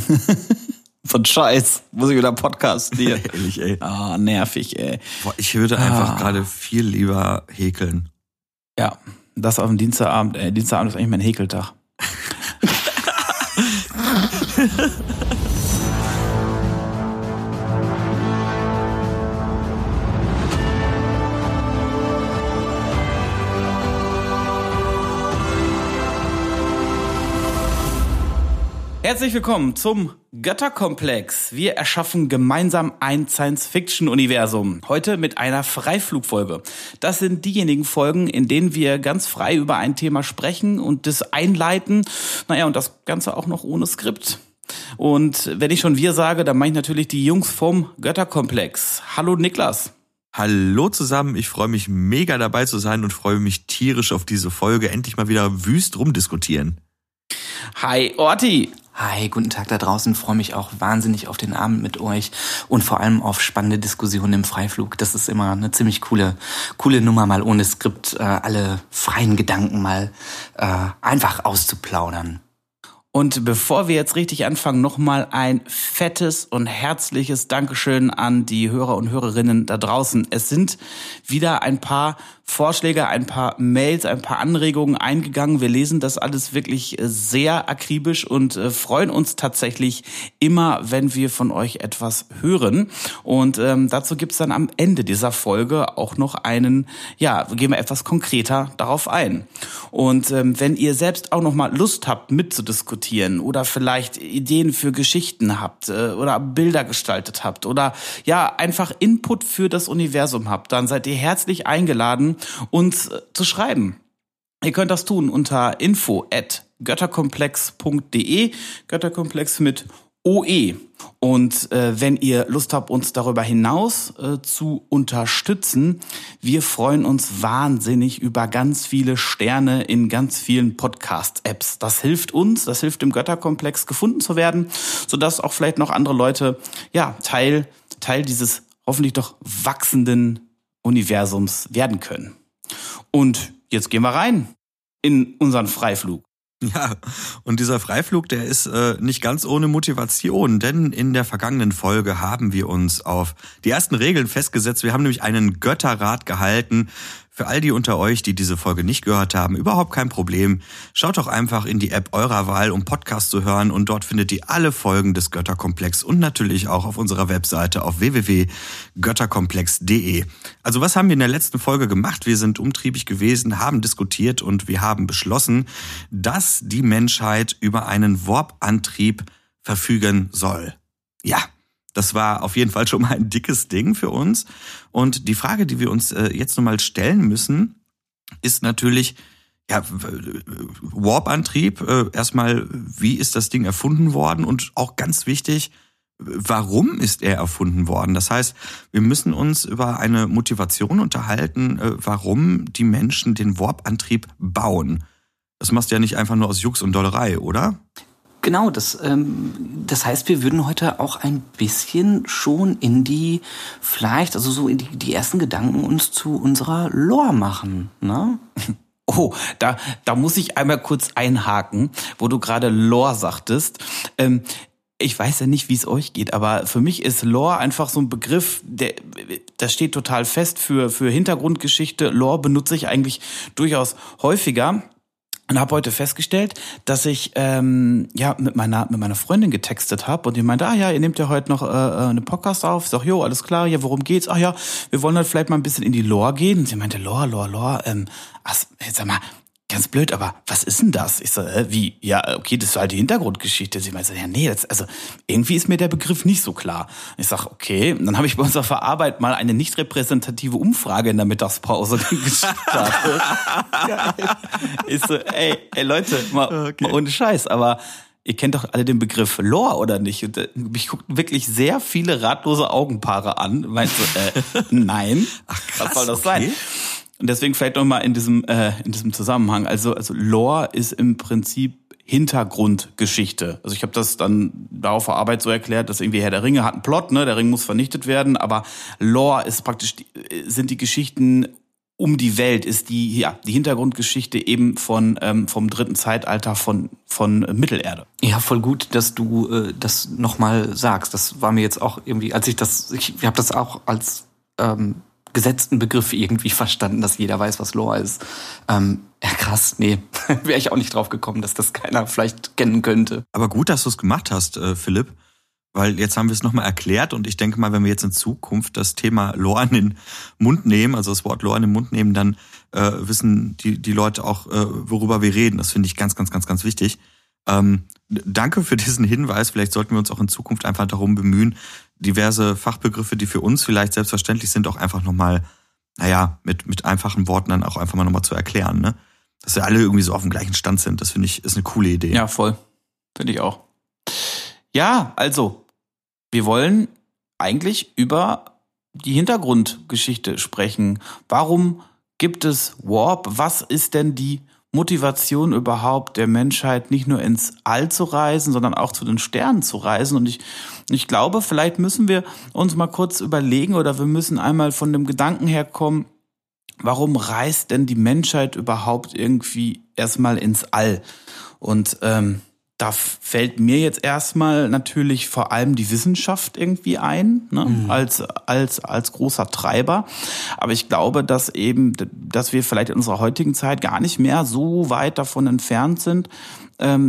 so ein Scheiß. Muss ich wieder Podcast hier. Ehrlich, ey. Ah, nervig, ey. Boah, ich würde einfach gerade viel lieber häkeln. Ja, das auf dem Dienstagabend. Äh, Dienstagabend ist eigentlich mein Häkeltag. Herzlich willkommen zum Götterkomplex. Wir erschaffen gemeinsam ein Science-Fiction-Universum. Heute mit einer Freiflugfolge. Das sind diejenigen Folgen, in denen wir ganz frei über ein Thema sprechen und das einleiten. Naja, und das Ganze auch noch ohne Skript. Und wenn ich schon wir sage, dann meine ich natürlich die Jungs vom Götterkomplex. Hallo Niklas. Hallo zusammen, ich freue mich mega dabei zu sein und freue mich tierisch auf diese Folge. Endlich mal wieder wüst rumdiskutieren. Hi Orti. Hi, guten Tag da draußen. Freue mich auch wahnsinnig auf den Abend mit euch und vor allem auf spannende Diskussionen im Freiflug. Das ist immer eine ziemlich coole, coole Nummer, mal ohne Skript äh, alle freien Gedanken mal äh, einfach auszuplaudern. Und bevor wir jetzt richtig anfangen, nochmal ein fettes und herzliches Dankeschön an die Hörer und Hörerinnen da draußen. Es sind wieder ein paar Vorschläge, ein paar Mails, ein paar Anregungen eingegangen. Wir lesen das alles wirklich äh, sehr akribisch und äh, freuen uns tatsächlich immer, wenn wir von euch etwas hören. Und ähm, dazu gibt's dann am Ende dieser Folge auch noch einen, ja, gehen wir etwas konkreter darauf ein. Und ähm, wenn ihr selbst auch noch mal Lust habt, mitzudiskutieren oder vielleicht Ideen für Geschichten habt äh, oder Bilder gestaltet habt oder ja, einfach Input für das Universum habt, dann seid ihr herzlich eingeladen, uns äh, zu schreiben. Ihr könnt das tun unter info at götterkomplex.de, Götterkomplex mit OE. Und äh, wenn ihr Lust habt, uns darüber hinaus äh, zu unterstützen, wir freuen uns wahnsinnig über ganz viele Sterne in ganz vielen Podcast-Apps. Das hilft uns, das hilft dem Götterkomplex gefunden zu werden, sodass auch vielleicht noch andere Leute ja Teil Teil dieses hoffentlich doch wachsenden Universums werden können. Und jetzt gehen wir rein in unseren Freiflug. Ja, und dieser Freiflug, der ist äh, nicht ganz ohne Motivation, denn in der vergangenen Folge haben wir uns auf die ersten Regeln festgesetzt. Wir haben nämlich einen Götterrat gehalten für all die unter euch, die diese Folge nicht gehört haben, überhaupt kein Problem. Schaut doch einfach in die App eurer Wahl, um Podcast zu hören und dort findet ihr alle Folgen des Götterkomplex und natürlich auch auf unserer Webseite auf www.götterkomplex.de. Also was haben wir in der letzten Folge gemacht? Wir sind umtriebig gewesen, haben diskutiert und wir haben beschlossen, dass die Menschheit über einen Warp-Antrieb verfügen soll. Ja, das war auf jeden Fall schon mal ein dickes Ding für uns. Und die Frage, die wir uns äh, jetzt nochmal stellen müssen, ist natürlich, ja, Warp-Antrieb, äh, erstmal, wie ist das Ding erfunden worden? Und auch ganz wichtig, warum ist er erfunden worden? Das heißt, wir müssen uns über eine Motivation unterhalten, äh, warum die Menschen den Warp-Antrieb bauen. Das machst du ja nicht einfach nur aus Jux und Dollerei, oder? Genau, das, ähm, das heißt, wir würden heute auch ein bisschen schon in die, vielleicht, also so in die, die ersten Gedanken uns zu unserer Lore machen, ne? Oh, da, da muss ich einmal kurz einhaken, wo du gerade Lore sagtest. Ähm, ich weiß ja nicht, wie es euch geht, aber für mich ist Lore einfach so ein Begriff, der, das steht total fest für, für Hintergrundgeschichte. Lore benutze ich eigentlich durchaus häufiger und habe heute festgestellt, dass ich ähm, ja mit meiner mit meiner Freundin getextet habe und die meinte, ah ja, ihr nehmt ja heute noch äh, äh eine Podcast auf. Ich sag, jo, alles klar, ja, worum geht's? Ach ja, wir wollen halt vielleicht mal ein bisschen in die Lore gehen. Und sie meinte, Lore, Lore, Lore, ähm, ach, sag mal, ganz blöd, aber was ist denn das? Ich so, äh, wie? Ja, okay, das ist halt die Hintergrundgeschichte. Sie meinte, ja, nee, das, also irgendwie ist mir der Begriff nicht so klar. Ich sag, okay, und dann habe ich bei unserer Verarbeit mal eine nicht repräsentative Umfrage in der Mittagspause gestartet. ich so, ey, ey Leute, mal, okay. mal ohne Scheiß, aber ihr kennt doch alle den Begriff Lore, oder nicht? Und äh, mich guckten wirklich sehr viele ratlose Augenpaare an. Meinst du, äh, nein? Ach krass, was soll das okay. sein? Und deswegen vielleicht noch mal in diesem äh, in diesem Zusammenhang. Also also Lore ist im Prinzip Hintergrundgeschichte. Also ich habe das dann da auf der Arbeit so erklärt, dass irgendwie Herr der Ringe hat einen Plot, ne, der Ring muss vernichtet werden, aber Lore ist praktisch die, sind die Geschichten um die Welt ist die ja die Hintergrundgeschichte eben von ähm, vom dritten Zeitalter von von Mittelerde. Ja, voll gut, dass du äh, das nochmal sagst. Das war mir jetzt auch irgendwie, als ich das, ich, ich habe das auch als ähm, gesetzten Begriff irgendwie verstanden, dass jeder weiß, was Lore ist. Ähm, ja, krass, nee, wäre ich auch nicht drauf gekommen, dass das keiner vielleicht kennen könnte. Aber gut, dass du es gemacht hast, äh, Philipp, weil jetzt haben wir es nochmal erklärt und ich denke mal, wenn wir jetzt in Zukunft das Thema Lore in den Mund nehmen, also das Wort Lore in den Mund nehmen, dann äh, wissen die, die Leute auch, äh, worüber wir reden. Das finde ich ganz, ganz, ganz, ganz wichtig. Ähm, danke für diesen Hinweis. Vielleicht sollten wir uns auch in Zukunft einfach darum bemühen, diverse Fachbegriffe, die für uns vielleicht selbstverständlich sind, auch einfach nochmal, naja, mit, mit einfachen Worten dann auch einfach mal nochmal zu erklären, ne? Dass wir alle irgendwie so auf dem gleichen Stand sind. Das finde ich, ist eine coole Idee. Ja, voll. Finde ich auch. Ja, also, wir wollen eigentlich über die Hintergrundgeschichte sprechen. Warum gibt es Warp? Was ist denn die Motivation überhaupt der Menschheit, nicht nur ins All zu reisen, sondern auch zu den Sternen zu reisen. Und ich, ich glaube, vielleicht müssen wir uns mal kurz überlegen oder wir müssen einmal von dem Gedanken herkommen, warum reist denn die Menschheit überhaupt irgendwie erstmal ins All? Und ähm, da fällt mir jetzt erstmal natürlich vor allem die Wissenschaft irgendwie ein, ne? Mhm. als, als, als großer Treiber. Aber ich glaube, dass eben, dass wir vielleicht in unserer heutigen Zeit gar nicht mehr so weit davon entfernt sind,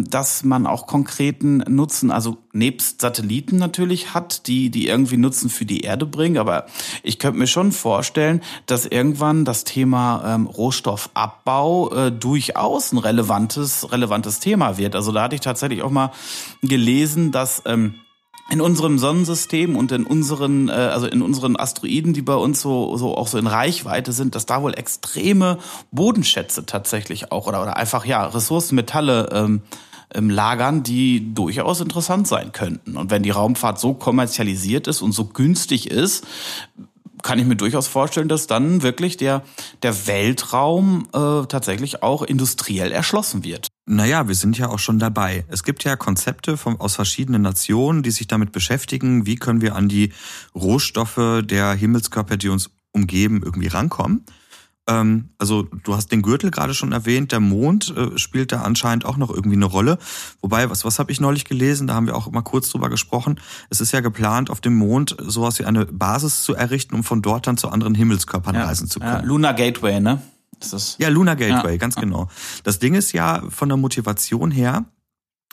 dass man auch konkreten Nutzen, also nebst Satelliten natürlich hat, die, die irgendwie Nutzen für die Erde bringen. Aber ich könnte mir schon vorstellen, dass irgendwann das Thema ähm, Rohstoffabbau äh, durchaus ein relevantes, relevantes Thema wird. Also da hatte ich tatsächlich auch mal gelesen, dass ähm, in unserem Sonnensystem und in unseren, äh, also in unseren Asteroiden, die bei uns so, so auch so in Reichweite sind, dass da wohl extreme Bodenschätze tatsächlich auch oder, oder einfach ja Ressourcen, Metalle ähm, ähm, lagern, die durchaus interessant sein könnten. Und wenn die Raumfahrt so kommerzialisiert ist und so günstig ist, kann ich mir durchaus vorstellen, dass dann wirklich der, der Weltraum äh, tatsächlich auch industriell erschlossen wird. Naja, wir sind ja auch schon dabei. Es gibt ja Konzepte von, aus verschiedenen Nationen, die sich damit beschäftigen, wie können wir an die Rohstoffe der Himmelskörper, die uns umgeben, irgendwie rankommen. Ähm, also du hast den Gürtel gerade schon erwähnt, der Mond äh, spielt da anscheinend auch noch irgendwie eine Rolle. Wobei, was, was habe ich neulich gelesen? Da haben wir auch mal kurz drüber gesprochen. Es ist ja geplant, auf dem Mond sowas wie eine Basis zu errichten, um von dort dann zu anderen Himmelskörpern ja. reisen zu können. Ja, Lunar Gateway, ne? Ist das? Ja, Lunar Gateway, ja. ganz genau. Das Ding ist ja von der Motivation her,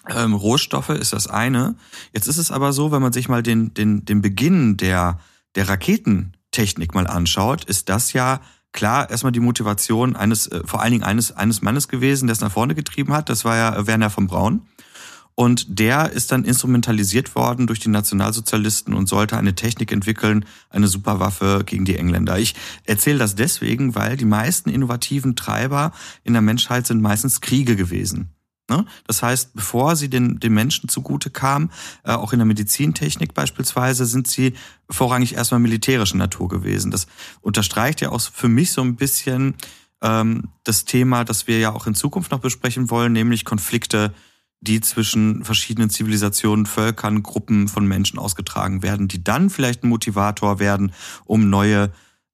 ähm, Rohstoffe ist das eine. Jetzt ist es aber so, wenn man sich mal den, den, den Beginn der, der Raketentechnik mal anschaut, ist das ja klar erstmal die Motivation eines, äh, vor allen Dingen eines, eines Mannes gewesen, der es nach vorne getrieben hat. Das war ja Werner von Braun. Und der ist dann instrumentalisiert worden durch die Nationalsozialisten und sollte eine Technik entwickeln, eine Superwaffe gegen die Engländer. Ich erzähle das deswegen, weil die meisten innovativen Treiber in der Menschheit sind meistens Kriege gewesen. Ne? Das heißt, bevor sie den, den Menschen zugute kamen, äh, auch in der Medizintechnik beispielsweise, sind sie vorrangig erstmal militärischer Natur gewesen. Das unterstreicht ja auch für mich so ein bisschen ähm, das Thema, das wir ja auch in Zukunft noch besprechen wollen, nämlich Konflikte die zwischen verschiedenen Zivilisationen, Völkern, Gruppen von Menschen ausgetragen werden, die dann vielleicht ein Motivator werden, um neue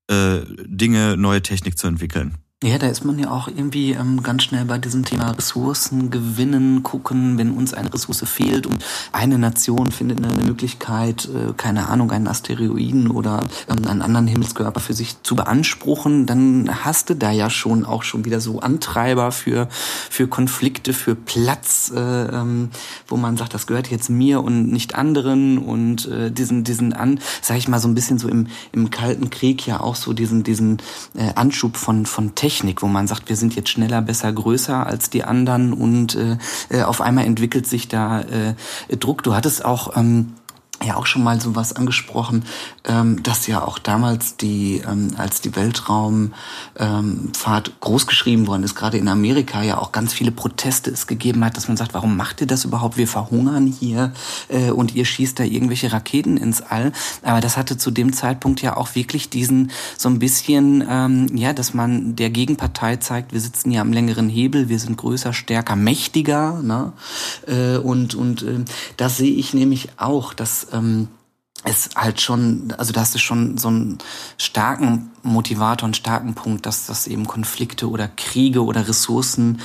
äh, Dinge, neue Technik zu entwickeln. Ja, da ist man ja auch irgendwie ähm, ganz schnell bei diesem Thema Ressourcen gewinnen, gucken, wenn uns eine Ressource fehlt und eine Nation findet eine Möglichkeit, äh, keine Ahnung, einen Asteroiden oder ähm, einen anderen Himmelskörper für sich zu beanspruchen, dann hast du da ja schon auch schon wieder so Antreiber für, für Konflikte, für Platz, äh, ähm, wo man sagt, das gehört jetzt mir und nicht anderen und äh, diesen, diesen an, sag ich mal, so ein bisschen so im, im Kalten Krieg ja auch so diesen, diesen äh, Anschub von, von Technik, wo man sagt, wir sind jetzt schneller, besser, größer als die anderen und äh, äh auf einmal entwickelt sich da äh, Druck. Du hattest auch ähm, ja auch schon mal sowas angesprochen, ähm, dass ja auch damals die, ähm, als die Weltraumfahrt ähm, großgeschrieben worden ist, gerade in Amerika ja auch ganz viele Proteste es gegeben hat, dass man sagt, warum macht ihr das überhaupt? Wir verhungern hier äh, und ihr schießt da irgendwelche Raketen ins All. Aber das hatte zu dem Zeitpunkt ja auch wirklich diesen so ein bisschen, ähm, ja, dass man der Gegenpartei zeigt, wir sitzen hier am längeren Hebel, wir sind größer, stärker, mächtiger. Ne? Äh, und und äh, das sehe ich nämlich auch, dass ähm, es halt schon, also da hast du schon so einen starken Motivator, einen starken Punkt, dass das eben Konflikte oder Kriege oder Ressourcen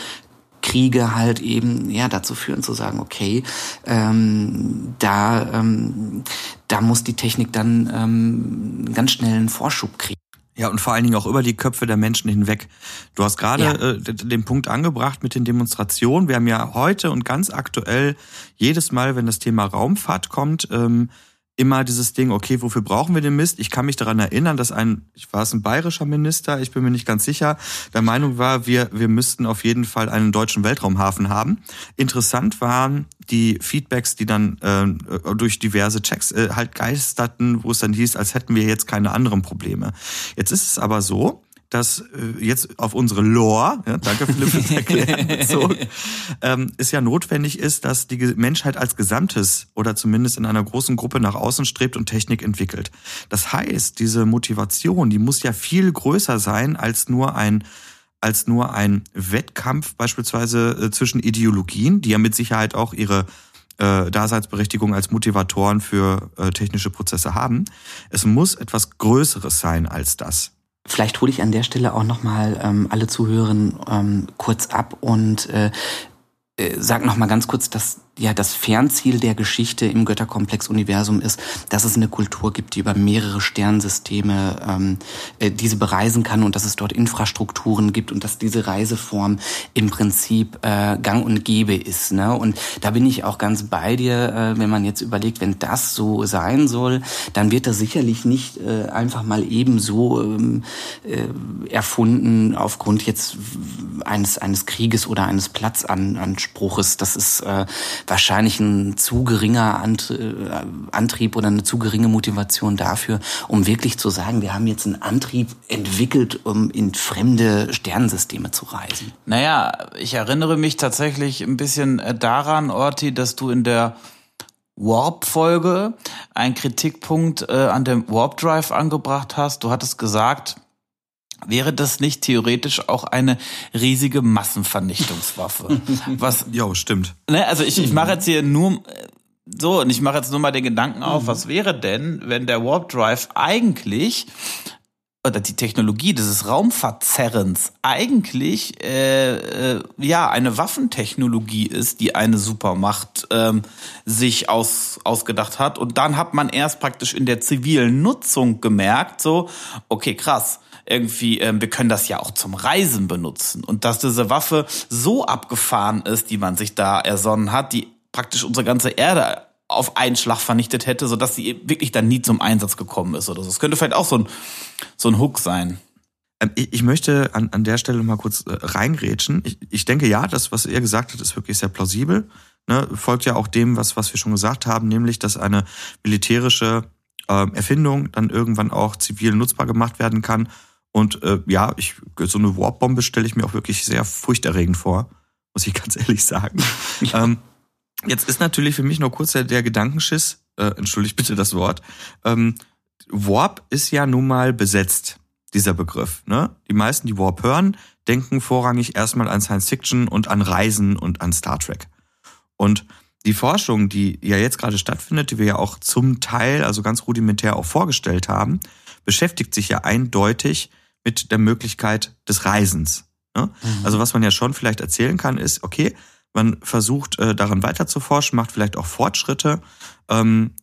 Kriege halt eben ja dazu führen zu sagen, okay, ähm, da ähm, da muss die Technik dann ähm, ganz schnell einen Vorschub kriegen. Ja, und vor allen Dingen auch über die Köpfe der Menschen hinweg. Du hast gerade ja. äh, den Punkt angebracht mit den Demonstrationen. Wir haben ja heute und ganz aktuell jedes Mal, wenn das Thema Raumfahrt kommt, ähm, immer dieses Ding, okay, wofür brauchen wir den Mist? Ich kann mich daran erinnern, dass ein, ich war es ein bayerischer Minister, ich bin mir nicht ganz sicher, der Meinung war, wir, wir müssten auf jeden Fall einen deutschen Weltraumhafen haben. Interessant waren die Feedbacks, die dann äh, durch diverse Checks äh, halt geisterten, wo es dann hieß, als hätten wir jetzt keine anderen Probleme. Jetzt ist es aber so, dass äh, jetzt auf unsere Lore, ja, danke Philipp fürs Erklären, bezogen, ähm, es ja notwendig ist, dass die Menschheit als Gesamtes oder zumindest in einer großen Gruppe nach außen strebt und Technik entwickelt. Das heißt, diese Motivation, die muss ja viel größer sein als nur ein als nur ein Wettkampf beispielsweise äh, zwischen Ideologien, die ja mit Sicherheit auch ihre äh, Daseinsberechtigung als Motivatoren für äh, technische Prozesse haben. Es muss etwas Größeres sein als das. Vielleicht hole ich an der Stelle auch nochmal ähm, alle Zuhörerinnen ähm, kurz ab und äh, äh, sag noch mal ganz kurz, dass ja das Fernziel der Geschichte im Götterkomplex-Universum ist, dass es eine Kultur gibt, die über mehrere Sternsysteme ähm, äh, diese bereisen kann und dass es dort Infrastrukturen gibt und dass diese Reiseform im Prinzip äh, gang und gäbe ist. Ne? Und da bin ich auch ganz bei dir, äh, wenn man jetzt überlegt, wenn das so sein soll, dann wird das sicherlich nicht äh, einfach mal eben so ähm, äh, erfunden aufgrund jetzt eines eines Krieges oder eines Platzanspruches. Das ist äh, wahrscheinlich ein zu geringer äh, Antrieb oder eine zu geringe Motivation dafür, um wirklich zu sagen, wir haben jetzt einen Antrieb entwickelt, um in fremde Sternensysteme zu reisen. Naja, ich erinnere mich tatsächlich ein bisschen äh, daran, Orti, dass du in der Warp-Folge einen Kritikpunkt äh, an dem Warp Drive angebracht hast. Du hattest gesagt, Wäre das nicht theoretisch auch eine riesige Massenvernichtungswaffe? Was? Ja, stimmt. Ne, also ich, ich mache jetzt hier nur so und ich mache jetzt nur mal den Gedanken auf, was wäre denn, wenn der Warp Drive eigentlich oder die Technologie dieses Raumverzerrens eigentlich äh, äh, ja eine Waffentechnologie ist, die eine Supermacht ähm, sich aus, ausgedacht hat. Und dann hat man erst praktisch in der zivilen Nutzung gemerkt, so, okay, krass, irgendwie, ähm, wir können das ja auch zum Reisen benutzen. Und dass diese Waffe so abgefahren ist, die man sich da ersonnen hat, die praktisch unsere ganze Erde auf einen Schlag vernichtet hätte, sodass sie wirklich dann nie zum Einsatz gekommen ist oder so. Es könnte vielleicht auch so ein, so ein Hook sein. Ähm, ich möchte an, an der Stelle mal kurz äh, reingrätschen. Ich, ich denke ja, das, was er gesagt hat, ist wirklich sehr plausibel. Ne, folgt ja auch dem, was, was wir schon gesagt haben, nämlich, dass eine militärische äh, Erfindung dann irgendwann auch zivil nutzbar gemacht werden kann und äh, ja, ich, so eine Warp-Bombe stelle ich mir auch wirklich sehr furchterregend vor, muss ich ganz ehrlich sagen. ähm, jetzt ist natürlich für mich nur kurz der, der Gedankenschiss, äh, entschuldigt bitte das Wort. Ähm, Warp ist ja nun mal besetzt, dieser Begriff. Ne? Die meisten, die Warp hören, denken vorrangig erstmal an Science Fiction und an Reisen und an Star Trek. Und die Forschung, die ja jetzt gerade stattfindet, die wir ja auch zum Teil, also ganz rudimentär auch vorgestellt haben, beschäftigt sich ja eindeutig mit der Möglichkeit des Reisens. Ne? Mhm. Also was man ja schon vielleicht erzählen kann, ist, okay, man versucht äh, daran weiter zu forschen, macht vielleicht auch Fortschritte. Ähm,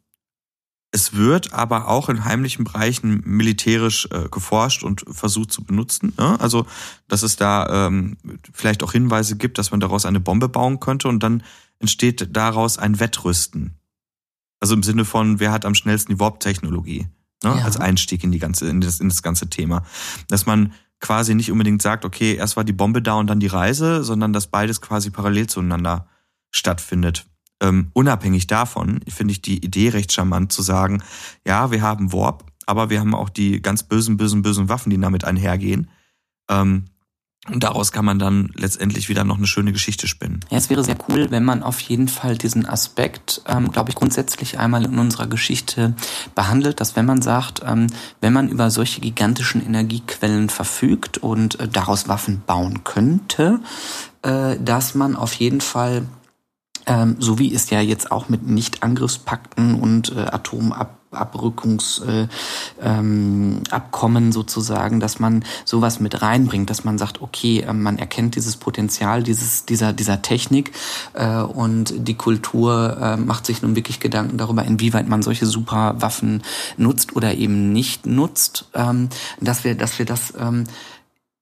es wird aber auch in heimlichen Bereichen militärisch äh, geforscht und versucht zu benutzen. Ne? Also, dass es da ähm, vielleicht auch Hinweise gibt, dass man daraus eine Bombe bauen könnte und dann entsteht daraus ein Wettrüsten. Also im Sinne von, wer hat am schnellsten die Warp-Technologie? Ne? ja. als Einstieg in die ganze, in das, in das ganze Thema. Dass man quasi nicht unbedingt sagt, okay, erst war die Bombe da und dann die Reise, sondern dass beides quasi parallel zueinander stattfindet. Ähm, unabhängig davon finde ich die Idee recht charmant zu sagen, ja, wir haben Warp, aber wir haben auch die ganz bösen, bösen, bösen Waffen, die damit einhergehen. Ähm, und daraus kann man dann letztendlich wieder noch eine schöne Geschichte spinnen. Ja, es wäre sehr cool, wenn man auf jeden Fall diesen Aspekt, ähm, glaube ich, grundsätzlich einmal in unserer Geschichte behandelt, dass wenn man sagt, ähm, wenn man über solche gigantischen Energiequellen verfügt und äh, daraus Waffen bauen könnte, äh, dass man auf jeden Fall ähm, so wie es ja jetzt auch mit Nichtangriffspakten und äh, Atomab Abrückungsabkommen äh, ähm, sozusagen, dass man sowas mit reinbringt, dass man sagt, okay, äh, man erkennt dieses Potenzial dieses, dieser, dieser Technik äh, und die Kultur äh, macht sich nun wirklich Gedanken darüber, inwieweit man solche Superwaffen nutzt oder eben nicht nutzt, ähm, dass wir, dass wir das ähm,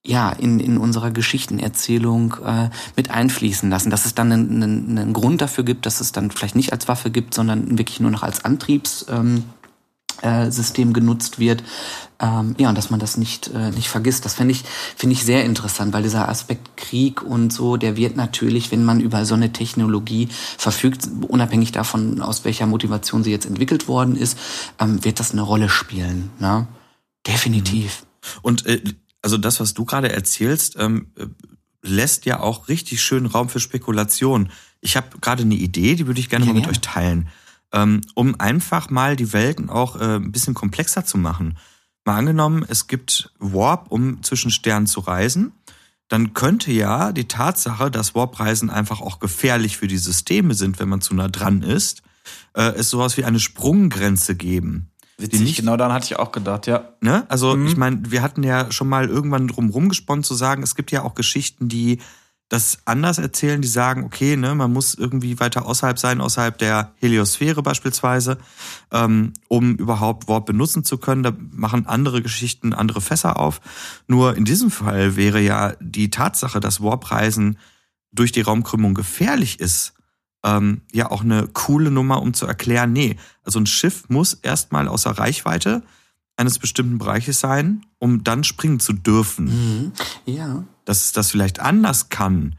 ja, in, in unserer Geschichtenerzählung äh, mit einfließen lassen. Dass es dann einen, einen, Grund dafür gibt, dass es dann vielleicht nicht als Waffe gibt, sondern wirklich nur noch als Antriebssystem ähm, äh, genutzt wird. Ähm, ja, und dass man das nicht, äh, nicht vergisst. Das finde ich, finde ich sehr interessant, weil dieser Aspekt Krieg und so, der wird natürlich, wenn man über so eine Technologie verfügt, unabhängig davon, aus welcher Motivation sie jetzt entwickelt worden ist, ähm, wird das eine Rolle spielen. Ne? Definitiv. Und äh, also das, was du gerade erzählst, ähm, äh, lässt ja auch richtig schön Raum für Spekulation. Ich habe gerade eine Idee, die würde ich gerne ja, mal mit ja. euch teilen, um einfach mal die Welten auch äh, ein bisschen komplexer zu machen. Mal angenommen, es gibt Warp, um zwischen Sternen zu reisen, dann könnte ja die Tatsache, dass Warp-Reisen einfach auch gefährlich für die Systeme sind, wenn man zu nah dran ist, äh, es sowas wie eine Sprunggrenze geben. Witzig, nicht, genau daran hatte ich auch gedacht, ja. Ne? Also mhm. ich meine, wir hatten ja schon mal irgendwann drum rumgesponnen zu sagen, es gibt ja auch Geschichten, die das anders erzählen, die sagen, okay, ne, man muss irgendwie weiter außerhalb sein, außerhalb der Heliosphäre beispielsweise, ähm, um überhaupt Warp benutzen zu können. Da machen andere Geschichten andere Fässer auf. Nur in diesem Fall wäre ja die Tatsache, dass Warp-Reisen durch die Raumkrümmung gefährlich ist, ähm, ja auch eine coole Nummer, um zu erklären, nee, also ein Schiff muss erstmal außer Reichweite eines bestimmten Bereiches sein, um dann springen zu dürfen. Mhm. Ja. Dass es das vielleicht anders kann,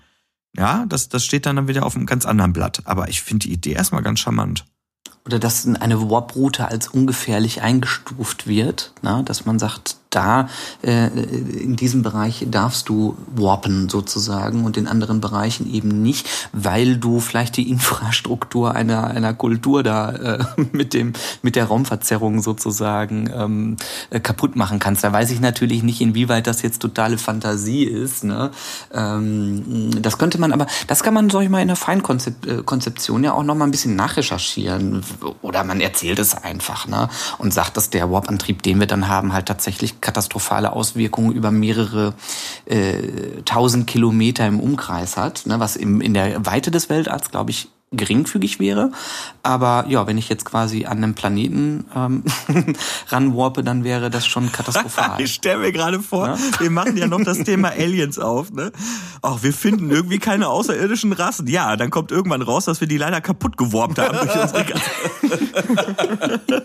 ja, das, das steht dann, dann wieder auf einem ganz anderen Blatt. Aber ich finde die Idee erstmal ganz charmant. Oder dass eine Warp-Route als ungefährlich eingestuft wird, na, dass man sagt, da äh, in diesem Bereich darfst du warpen sozusagen und in anderen Bereichen eben nicht, weil du vielleicht die Infrastruktur einer einer Kultur da äh, mit dem mit der Raumverzerrung sozusagen ähm, äh, kaputt machen kannst. Da weiß ich natürlich nicht, inwieweit das jetzt totale Fantasie ist. Ne? Ähm, das könnte man aber, das kann man sag ich mal in der Feinkonzeption äh, ja auch noch mal ein bisschen nachrecherchieren oder man erzählt es einfach ne? und sagt, dass der Warp-Antrieb, den wir dann haben, halt tatsächlich katastrophale Auswirkungen über mehrere äh, tausend Kilometer im Umkreis hat, ne, was im, in der Weite des Weltalls, glaube ich, geringfügig wäre. Aber ja, wenn ich jetzt quasi an einem Planeten ähm, ranwarpe, dann wäre das schon katastrophal. ich stelle mir gerade vor, ja? wir machen ja noch das Thema Aliens auf. Ne? Ach, wir finden irgendwie keine außerirdischen Rassen. Ja, dann kommt irgendwann raus, dass wir die leider kaputt geworben haben durch unsere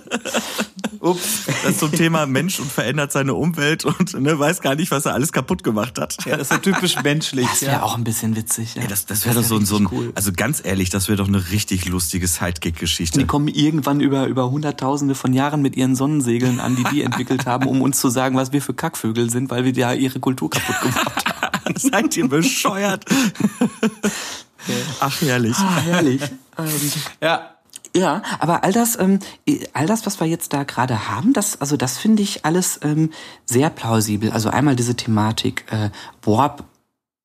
Ups. Das zum Thema Mensch und verändert seine Umwelt und ne, weiß gar nicht, was er alles kaputt gemacht hat. Ja, das ist so typisch menschlich. Das wäre ja. auch ein bisschen witzig. Ja. ja das das wäre doch so, so ein, cool. also ganz ehrlich, das wäre doch eine richtig lustige Sidekick-Geschichte. Die kommen irgendwann über, über Hunderttausende von Jahren mit ihren Sonnensegeln an, die die entwickelt haben, um uns zu sagen, was wir für Kackvögel sind, weil wir ja ihre Kultur kaputt gemacht haben. Seid ihr bescheuert? Ach, herrlich. Ah, herrlich. Ähm, ja, ja, aber all das, ähm, all das, was wir jetzt da gerade haben, das, also das finde ich alles ähm, sehr plausibel. Also einmal diese Thematik äh, Warp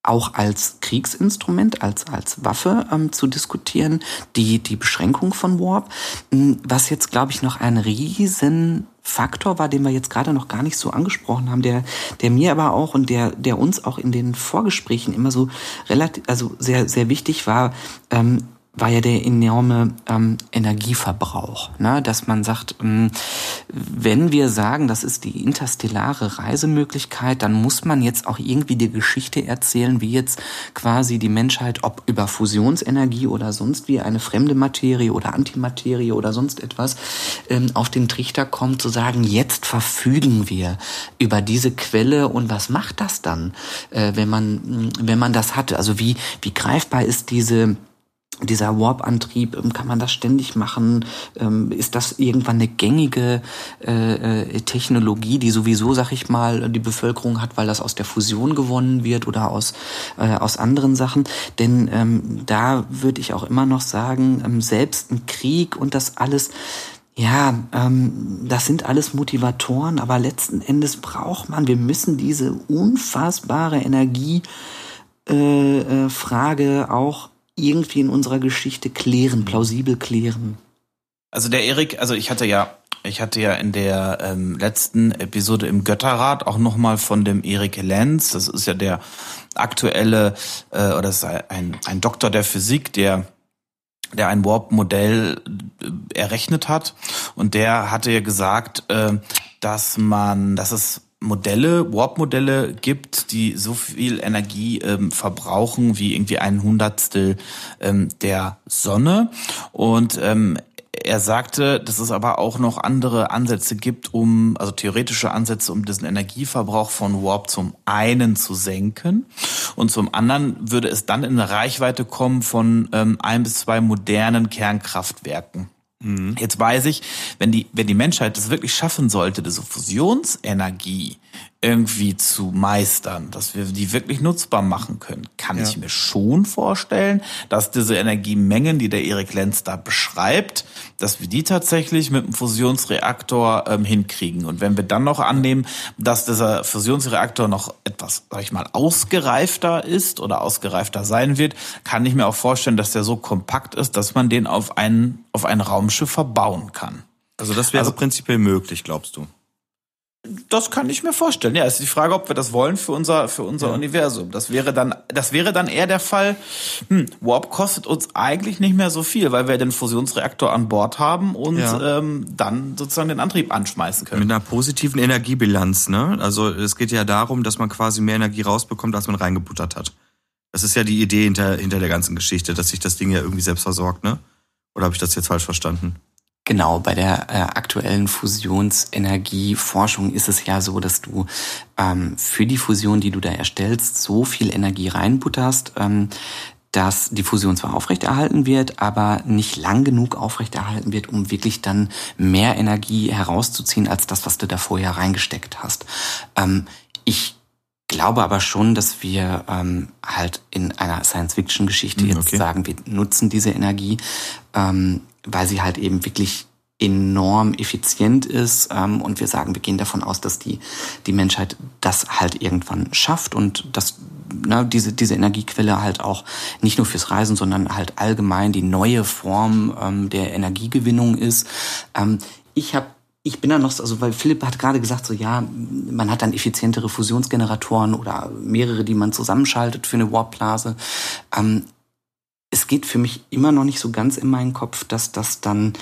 auch als Kriegsinstrument, als, als Waffe ähm, zu diskutieren, die, die Beschränkung von Warp. Hm, was jetzt, glaube ich, noch ein Riesenfaktor war, den wir jetzt gerade noch gar nicht so angesprochen haben, der, der mir aber auch und der, der uns auch in den Vorgesprächen immer so relativ, also sehr, sehr wichtig war, ähm, war ja der enorme ähm, Energieverbrauch, ne? dass man sagt, ähm, wenn wir sagen, das ist die interstellare Reisemöglichkeit, dann muss man jetzt auch irgendwie die Geschichte erzählen, wie jetzt quasi die Menschheit, ob über Fusionsenergie oder sonst wie eine fremde Materie oder Antimaterie oder sonst etwas, ähm, auf den Trichter kommt zu sagen, jetzt verfügen wir über diese Quelle und was macht das dann, äh, wenn man wenn man das hatte? Also wie wie greifbar ist diese dieser Warp-Antrieb, ähm, kann man das ständig machen? Ähm, ist das irgendwann eine gängige äh, äh, Technologie, die sowieso, sag ich mal, die Bevölkerung hat, weil das aus der Fusion gewonnen wird oder aus, äh, aus anderen Sachen? Denn ähm, da würde ich auch immer noch sagen, ähm, selbst ein Krieg und das alles, ja, ähm, das sind alles Motivatoren, aber letzten Endes braucht man, wir müssen diese unfassbare Energiefrage äh, auch irgendwie in unserer Geschichte klären, plausibel klären. Also der Erik, also ich hatte ja Ich hatte ja in der ähm, letzten Episode im Götterrat auch nochmal von dem Erik Lenz, das ist ja der aktuelle, äh, oder das ist ein, ein Doktor der Physik, der der ein Warp-Modell äh, errechnet hat. Und der hatte ja gesagt, äh, dass man, dass es Modelle, Warp-Modelle gibt, die so viel Energie ähm, verbrauchen wie irgendwie ein Hundertstel ähm, der Sonne. Und ähm, er sagte, dass es aber auch noch andere Ansätze gibt, um, also theoretische Ansätze, um diesen Energieverbrauch von Warp zum einen zu senken und zum anderen würde es dann in eine Reichweite kommen von ähm, ein bis zwei modernen Kernkraftwerken. Mhm. Jetzt weiß ich, wenn die, wenn die Menschheit das wirklich schaffen sollte, diese Fusionsenergie irgendwie zu meistern, dass wir die wirklich nutzbar machen können, kann ja. ich mir schon vorstellen, dass diese Energiemengen, die der Erik Lenz da beschreibt, dass wir die tatsächlich mit einem Fusionsreaktor ähm, hinkriegen. Und wenn wir dann noch annehmen, dass dieser Fusionsreaktor noch etwas, sag ich mal, ausgereifter ist oder ausgereifter sein wird, kann ich mir auch vorstellen, dass der so kompakt ist, dass man den auf einen, auf ein Raumschiff verbauen kann. Also das wäre also, prinzipiell möglich, glaubst du? Das kann ich mir vorstellen. Ja, es ist die Frage, ob wir das wollen für unser für unser ja. Universum. Das wäre dann das wäre dann eher der Fall. Hm, Warp kostet uns eigentlich nicht mehr so viel, weil wir den Fusionsreaktor an Bord haben und ja. ähm, dann sozusagen den Antrieb anschmeißen können. Mit einer positiven Energiebilanz, ne? Also es geht ja darum, dass man quasi mehr Energie rausbekommt, als man reingebuttert hat. Das ist ja die Idee hinter hinter der ganzen Geschichte, dass sich das Ding ja irgendwie selbst versorgt, ne? Oder habe ich das jetzt falsch verstanden? Genau, bei der äh, aktuellen Fusionsenergieforschung ist es ja so, dass du ähm, für die Fusion, die du da erstellst, so viel Energie reinbutterst, ähm, dass die Fusion zwar aufrechterhalten wird, aber nicht lang genug aufrechterhalten wird, um wirklich dann mehr Energie herauszuziehen als das, was du da vorher reingesteckt hast. Ähm, ich glaube aber schon, dass wir ähm, halt in einer Science-Fiction-Geschichte hm, jetzt sagen, wir nutzen diese Energie. Ähm, weil sie halt eben wirklich enorm effizient ist ähm, und wir sagen, wir gehen davon aus, dass die die Menschheit das halt irgendwann schafft und dass na, diese diese Energiequelle halt auch nicht nur fürs Reisen, sondern halt allgemein die neue Form ähm, der Energiegewinnung ist. Ähm, ich habe ich bin da noch, also weil Philipp hat gerade gesagt, so ja, man hat dann effizientere Fusionsgeneratoren oder mehrere, die man zusammenschaltet für eine Warpblase. Ähm, es geht für mich immer noch nicht so ganz in meinen Kopf, dass das dann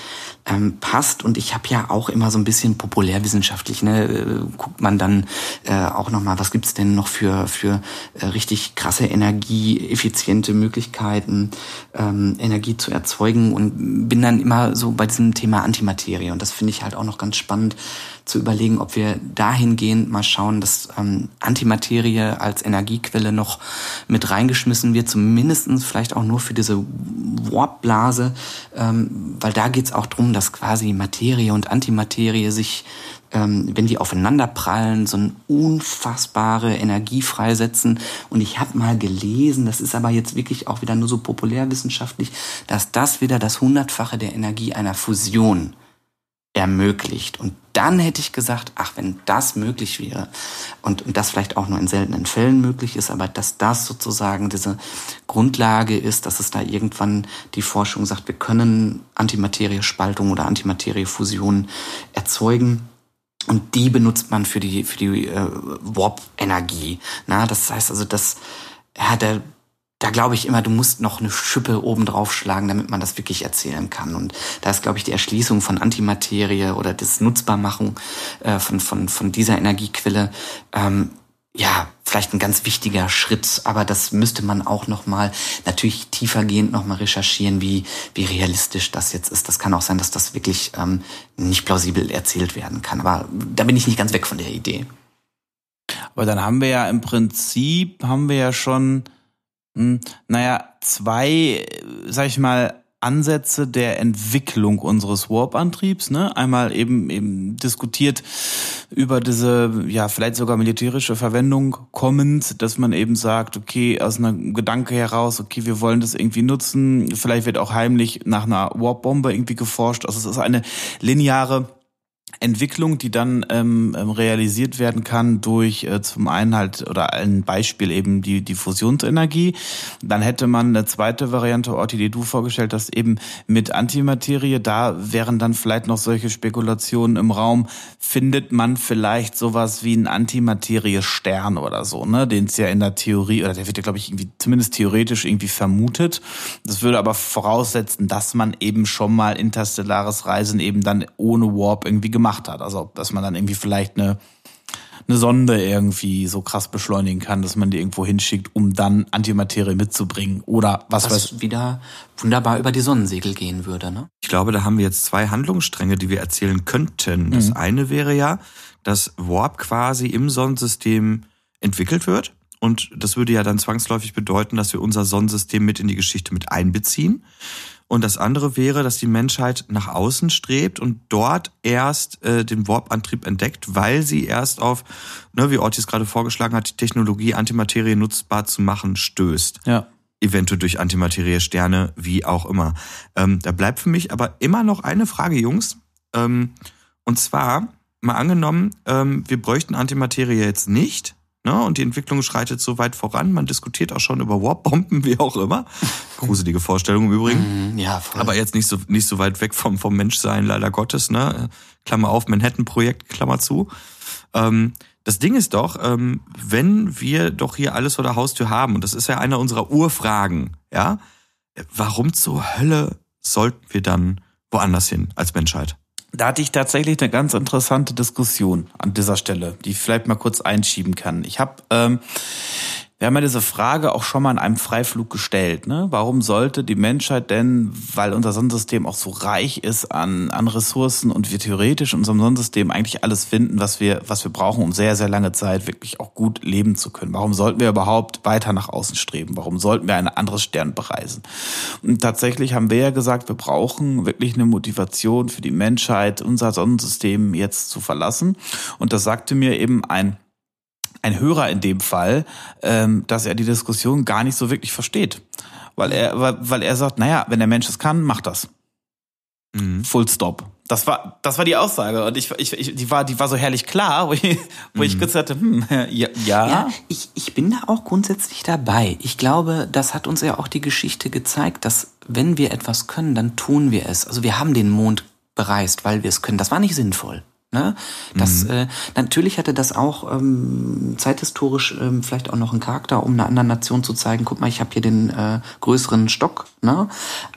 ähm, passt. Und ich habe ja auch immer so ein bisschen populärwissenschaftlich, ne, äh, guckt man dann äh, auch nochmal, was gibt's denn noch für, für äh, richtig krasse energieeffiziente Möglichkeiten, ähm, Energie zu erzeugen und bin dann immer so bei diesem Thema Antimaterie. Und das finde ich halt auch noch ganz spannend zu überlegen, ob wir dahingehend mal schauen, dass ähm, Antimaterie als Energiequelle noch mit reingeschmissen wird, zumindestens vielleicht auch nur für diese Warpblase, ähm, weil da geht's auch drum, dass quasi Materie und Antimaterie sich ähm, wenn die aufeinander prallen, so eine unfassbare Energie freisetzen. Und ich habe mal gelesen, das ist aber jetzt wirklich auch wieder nur so populärwissenschaftlich, dass das wieder das Hundertfache der Energie einer Fusion ermöglicht. Und dann hätte ich gesagt, ach, wenn das möglich wäre und, und das vielleicht auch nur in seltenen Fällen möglich ist, aber dass das sozusagen diese Grundlage ist, dass es da irgendwann die Forschung sagt, wir können Antimateriespaltung oder Antimateriefusion erzeugen. Und die benutzt man für die, für die äh, Warp-Energie. Na, das heißt also, dass ja, der da glaube ich immer, du musst noch eine Schippe oben drauf schlagen, damit man das wirklich erzählen kann. Und da ist, glaube ich, die Erschließung von Antimaterie oder das Nutzbarmachen äh, von, von, von dieser Energiequelle, ähm, ja, vielleicht ein ganz wichtiger Schritt, aber das müsste man auch nochmal natürlich tiefergehend nochmal recherchieren, wie, wie realistisch das jetzt ist. Das kann auch sein, dass das wirklich ähm, nicht plausibel erzählt werden kann. Aber da bin ich nicht ganz weg von der Idee. Aber dann haben wir ja im Prinzip, haben wir ja schon naja, zwei, sag ich mal, Ansätze der Entwicklung unseres Warp-Antriebs. Ne? Einmal eben eben diskutiert über diese, ja, vielleicht sogar militärische Verwendung kommend, dass man eben sagt, okay, aus einer Gedanke heraus, okay, wir wollen das irgendwie nutzen. Vielleicht wird auch heimlich nach einer Warp-Bombe irgendwie geforscht. Also es ist eine lineare Entwicklung, die dann ähm, ähm, realisiert werden kann durch äh, zum einen halt oder ein Beispiel eben die, die Fusionsenergie. Dann hätte man eine zweite Variante, Orti, die du vorgestellt hast, eben mit Antimaterie. Da wären dann vielleicht noch solche Spekulationen im Raum. Findet man vielleicht sowas wie einen Antimaterie-Stern oder so, ne? Den es ja in der Theorie, oder der wird ja, glaube ich, irgendwie zumindest theoretisch irgendwie vermutet. Das würde aber voraussetzen, dass man eben schon mal interstellares Reisen eben dann ohne Warp irgendwie gemacht gemacht hat. Also, dass man dann irgendwie vielleicht eine, eine Sonde irgendwie so krass beschleunigen kann, dass man die irgendwo hinschickt, um dann Antimaterie mitzubringen oder was, was weiß wieder wunderbar über die Sonnensegel gehen würde. Ne? Ich glaube, da haben wir jetzt zwei Handlungsstränge, die wir erzählen könnten. Das mhm. eine wäre ja, dass Warp quasi im Sonnensystem entwickelt wird. Und das würde ja dann zwangsläufig bedeuten, dass wir unser Sonnensystem mit in die Geschichte mit einbeziehen. Und das andere wäre, dass die Menschheit nach außen strebt und dort erst äh, den Warp-Antrieb entdeckt, weil sie erst auf, ne, wie Ortiz gerade vorgeschlagen hat, die Technologie, Antimaterie nutzbar zu machen, stößt. Ja. Eventuell durch Antimaterie-Sterne, wie auch immer. Ähm, da bleibt für mich aber immer noch eine Frage, Jungs. Ähm, und zwar, mal angenommen, ähm, wir bräuchten Antimaterie jetzt nicht Ne? Und die Entwicklung schreitet so weit voran. Man diskutiert auch schon über Warp-Bomben, wie auch immer. Gruselige Vorstellung im Übrigen. Mhm, ja, voll. Aber jetzt nicht so, nicht so weit weg vom, vom Menschsein, leider Gottes. Ne? Klammer auf, Manhattan-Projekt, Klammer zu. Ähm, das Ding ist doch, ähm, wenn wir doch hier alles vor der Haustür haben, und das ist ja einer unserer Urfragen, ja, warum zur Hölle sollten wir dann woanders hin als Menschheit? Da hatte ich tatsächlich eine ganz interessante Diskussion an dieser Stelle, die ich vielleicht mal kurz einschieben kann. Ich habe ähm, wir haben ja diese Frage auch schon mal in einem Freiflug gestellt. Ne? Warum sollte die Menschheit denn, weil unser Sonnensystem auch so reich ist an, an Ressourcen und wir theoretisch in unserem Sonnensystem eigentlich alles finden, was wir, was wir brauchen, um sehr, sehr lange Zeit wirklich auch gut leben zu können? Warum sollten wir überhaupt weiter nach außen streben? Warum sollten wir ein anderes Stern bereisen? Und tatsächlich haben wir ja gesagt, wir brauchen wirklich eine Motivation für die Menschheit, unser Sonnensystem jetzt zu verlassen. Und das sagte mir eben ein ein Hörer in dem Fall, ähm, dass er die Diskussion gar nicht so wirklich versteht. Weil er, weil, weil er sagt, naja, wenn der Mensch es kann, macht das. Mhm. Full stop. Das war, das war die Aussage. Und ich, ich, ich, die war, die war so herrlich klar, wo ich, wo mhm. ich kurz hatte, hm, ja, ja. ja ich, ich bin da auch grundsätzlich dabei. Ich glaube, das hat uns ja auch die Geschichte gezeigt, dass wenn wir etwas können, dann tun wir es. Also wir haben den Mond bereist, weil wir es können. Das war nicht sinnvoll. Ne? Das, mhm. äh, natürlich hatte das auch ähm, zeithistorisch ähm, vielleicht auch noch einen Charakter, um einer anderen Nation zu zeigen, guck mal, ich habe hier den äh, größeren Stock. Ne?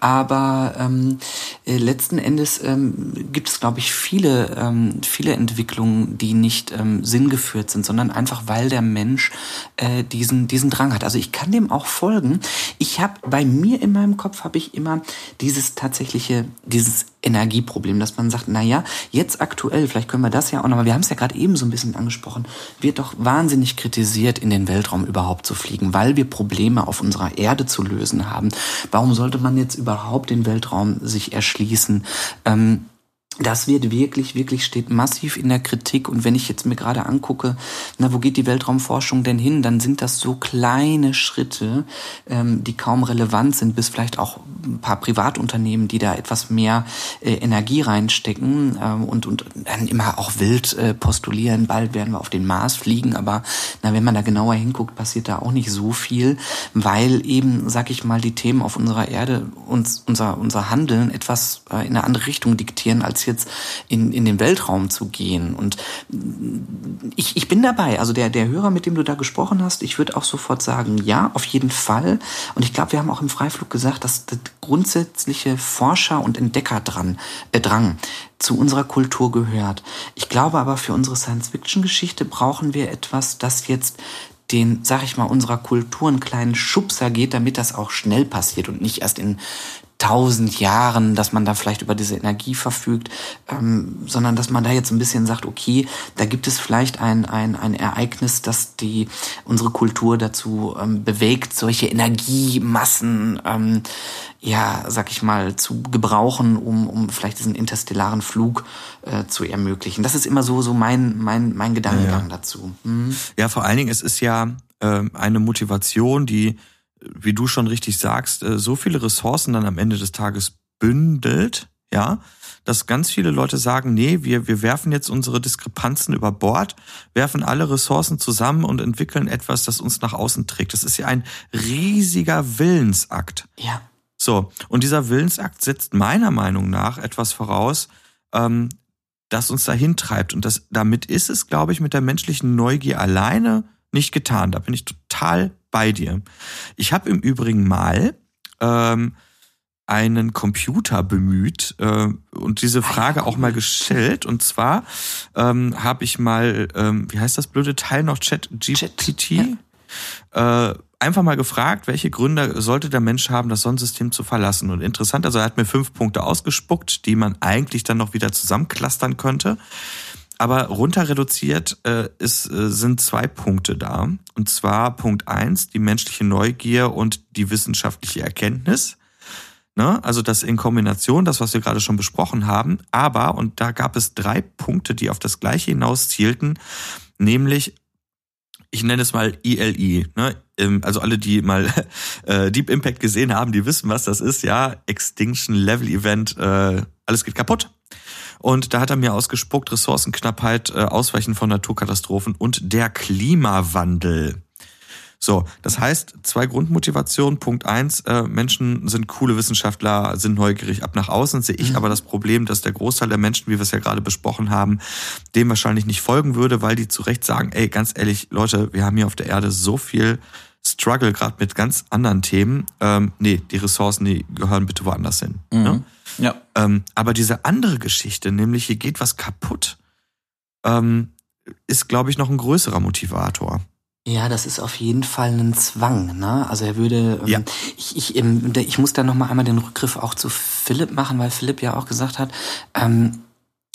Aber ähm, äh, letzten Endes ähm, gibt es, glaube ich, viele, ähm, viele Entwicklungen, die nicht ähm, sinngeführt sind, sondern einfach, weil der Mensch äh, diesen, diesen Drang hat. Also ich kann dem auch folgen. Ich habe bei mir in meinem Kopf habe ich immer dieses tatsächliche, dieses Energieproblem, dass man sagt, na ja, jetzt aktuell, vielleicht können wir das ja auch nochmal, wir haben es ja gerade eben so ein bisschen angesprochen, wird doch wahnsinnig kritisiert, in den Weltraum überhaupt zu fliegen, weil wir Probleme auf unserer Erde zu lösen haben. Warum sollte man jetzt überhaupt den Weltraum sich erschließen? Ähm, das wird wirklich, wirklich steht massiv in der Kritik. Und wenn ich jetzt mir gerade angucke, na, wo geht die Weltraumforschung denn hin, dann sind das so kleine Schritte, ähm, die kaum relevant sind, bis vielleicht auch ein paar Privatunternehmen, die da etwas mehr äh, Energie reinstecken ähm, und, und dann immer auch wild äh, postulieren, bald werden wir auf den Mars fliegen. Aber na, wenn man da genauer hinguckt, passiert da auch nicht so viel, weil eben, sag ich mal, die Themen auf unserer Erde uns unser, unser Handeln etwas äh, in eine andere Richtung diktieren als jetzt in, in den Weltraum zu gehen. Und ich, ich bin dabei. Also der, der Hörer, mit dem du da gesprochen hast, ich würde auch sofort sagen, ja, auf jeden Fall. Und ich glaube, wir haben auch im Freiflug gesagt, dass das grundsätzliche Forscher- und Entdecker dran, äh, Drang zu unserer Kultur gehört. Ich glaube aber, für unsere Science-Fiction-Geschichte brauchen wir etwas, das jetzt den, sag ich mal, unserer Kultur einen kleinen Schubser geht, damit das auch schnell passiert und nicht erst in tausend Jahren, dass man da vielleicht über diese Energie verfügt, ähm, sondern dass man da jetzt ein bisschen sagt, okay, da gibt es vielleicht ein, ein, ein Ereignis, das die unsere Kultur dazu ähm, bewegt, solche Energiemassen, ähm, ja, sag ich mal, zu gebrauchen, um, um vielleicht diesen interstellaren Flug äh, zu ermöglichen. Das ist immer so, so mein, mein, mein Gedankengang ja. dazu. Mhm. Ja, vor allen Dingen, es ist ja äh, eine Motivation, die wie du schon richtig sagst, äh, so viele Ressourcen dann am Ende des Tages bündelt, ja, dass ganz viele Leute sagen, nee, wir, wir werfen jetzt unsere Diskrepanzen über Bord, werfen alle Ressourcen zusammen und entwickeln etwas, das uns nach außen trägt. Das ist ja ein riesiger Willensakt. Ja. So, und dieser Willensakt setzt meiner Meinung nach etwas voraus, ähm, das uns dahin treibt. Und das, damit ist es, glaube ich, mit der menschlichen Neugier alleine nicht getan. Da bin ich total bei dir. Ich habe im Übrigen mal ähm, einen Computer bemüht äh, und diese Frage auch mal gestellt. Und zwar ähm, habe ich mal, ähm, wie heißt das blöde Teil noch, Chat GPT? Ja. Äh, einfach mal gefragt, welche Gründe sollte der Mensch haben, das Sonnensystem zu verlassen. Und interessant, also er hat mir fünf Punkte ausgespuckt, die man eigentlich dann noch wieder zusammenklustern könnte. Aber runter reduziert äh, ist, äh, sind zwei Punkte da. Und zwar Punkt eins, die menschliche Neugier und die wissenschaftliche Erkenntnis. Ne? Also das in Kombination, das, was wir gerade schon besprochen haben. Aber, und da gab es drei Punkte, die auf das Gleiche hinaus zielten, nämlich ich nenne es mal ILI. Ne? Also alle, die mal äh, Deep Impact gesehen haben, die wissen, was das ist. Ja, Extinction Level Event, äh, alles geht kaputt. Und da hat er mir ausgespuckt, Ressourcenknappheit, äh, Ausweichen von Naturkatastrophen und der Klimawandel. So, das heißt, zwei Grundmotivationen. Punkt eins, äh, Menschen sind coole Wissenschaftler, sind neugierig ab nach außen. Sehe ich mhm. aber das Problem, dass der Großteil der Menschen, wie wir es ja gerade besprochen haben, dem wahrscheinlich nicht folgen würde, weil die zu Recht sagen, ey, ganz ehrlich, Leute, wir haben hier auf der Erde so viel Struggle, gerade mit ganz anderen Themen. Ähm, nee, die Ressourcen, die gehören bitte woanders hin. Mhm. Ne? Ja. Ähm, aber diese andere Geschichte, nämlich hier geht was kaputt, ähm, ist, glaube ich, noch ein größerer Motivator. Ja, das ist auf jeden Fall ein Zwang. Ne? Also er würde, ähm, ja. ich, ich, ähm, ich muss da noch mal einmal den Rückgriff auch zu Philipp machen, weil Philipp ja auch gesagt hat, ähm,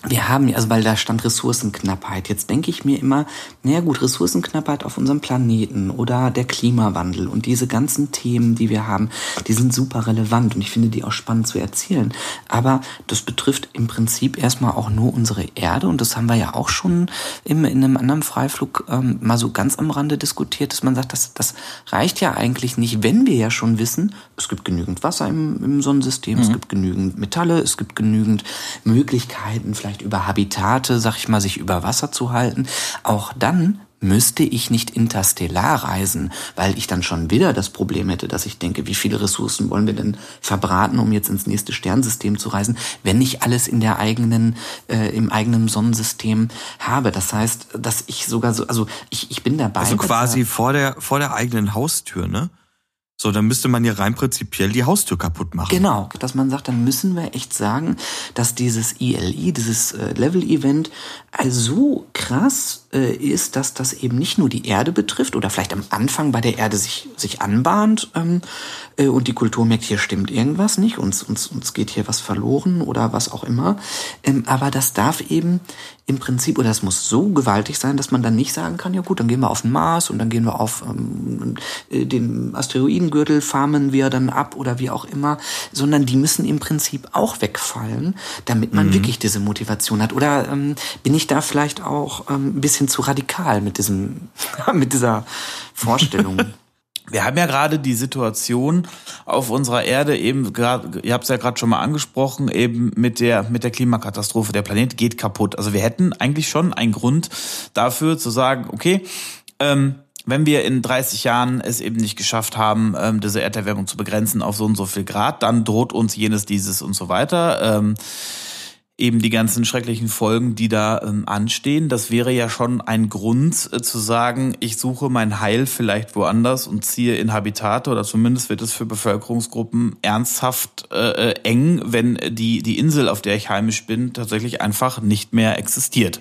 wir haben, also weil da stand Ressourcenknappheit. Jetzt denke ich mir immer, naja gut, Ressourcenknappheit auf unserem Planeten oder der Klimawandel und diese ganzen Themen, die wir haben, die sind super relevant und ich finde die auch spannend zu erzählen. Aber das betrifft im Prinzip erstmal auch nur unsere Erde und das haben wir ja auch schon im, in einem anderen Freiflug ähm, mal so ganz am Rande diskutiert, dass man sagt, das, das reicht ja eigentlich nicht, wenn wir ja schon wissen, es gibt genügend Wasser im, im Sonnensystem, mhm. es gibt genügend Metalle, es gibt genügend Möglichkeiten, vielleicht über Habitate, sag ich mal, sich über Wasser zu halten, auch dann müsste ich nicht interstellar reisen, weil ich dann schon wieder das Problem hätte, dass ich denke, wie viele Ressourcen wollen wir denn verbraten, um jetzt ins nächste Sternsystem zu reisen, wenn ich alles in der eigenen, äh, im eigenen Sonnensystem habe. Das heißt, dass ich sogar so, also ich, ich bin dabei. Also quasi vor der, vor der eigenen Haustür, ne? So, dann müsste man ja rein prinzipiell die Haustür kaputt machen. Genau, dass man sagt, dann müssen wir echt sagen, dass dieses ILI, dieses äh, Level-Event, also so krass äh, ist, dass das eben nicht nur die Erde betrifft oder vielleicht am Anfang bei der Erde sich, sich anbahnt ähm, äh, und die Kultur merkt, hier stimmt irgendwas nicht, uns, uns, uns geht hier was verloren oder was auch immer. Ähm, aber das darf eben im Prinzip, oder es muss so gewaltig sein, dass man dann nicht sagen kann, ja gut, dann gehen wir auf den Mars und dann gehen wir auf ähm, äh, den Asteroidengürtel, farmen wir dann ab oder wie auch immer, sondern die müssen im Prinzip auch wegfallen, damit man mhm. wirklich diese Motivation hat. Oder ähm, bin ich da vielleicht auch ähm, ein bisschen zu radikal mit diesem, mit dieser Vorstellung? Wir haben ja gerade die Situation auf unserer Erde eben ihr habt es ja gerade schon mal angesprochen, eben mit der mit der Klimakatastrophe. Der Planet geht kaputt. Also wir hätten eigentlich schon einen Grund dafür zu sagen, okay, ähm, wenn wir in 30 Jahren es eben nicht geschafft haben, ähm, diese Erderwärmung zu begrenzen auf so und so viel Grad, dann droht uns jenes, dieses und so weiter. Ähm, eben die ganzen schrecklichen Folgen, die da ähm, anstehen. Das wäre ja schon ein Grund äh, zu sagen, ich suche mein Heil vielleicht woanders und ziehe in Habitate oder zumindest wird es für Bevölkerungsgruppen ernsthaft äh, äh, eng, wenn die, die Insel, auf der ich heimisch bin, tatsächlich einfach nicht mehr existiert.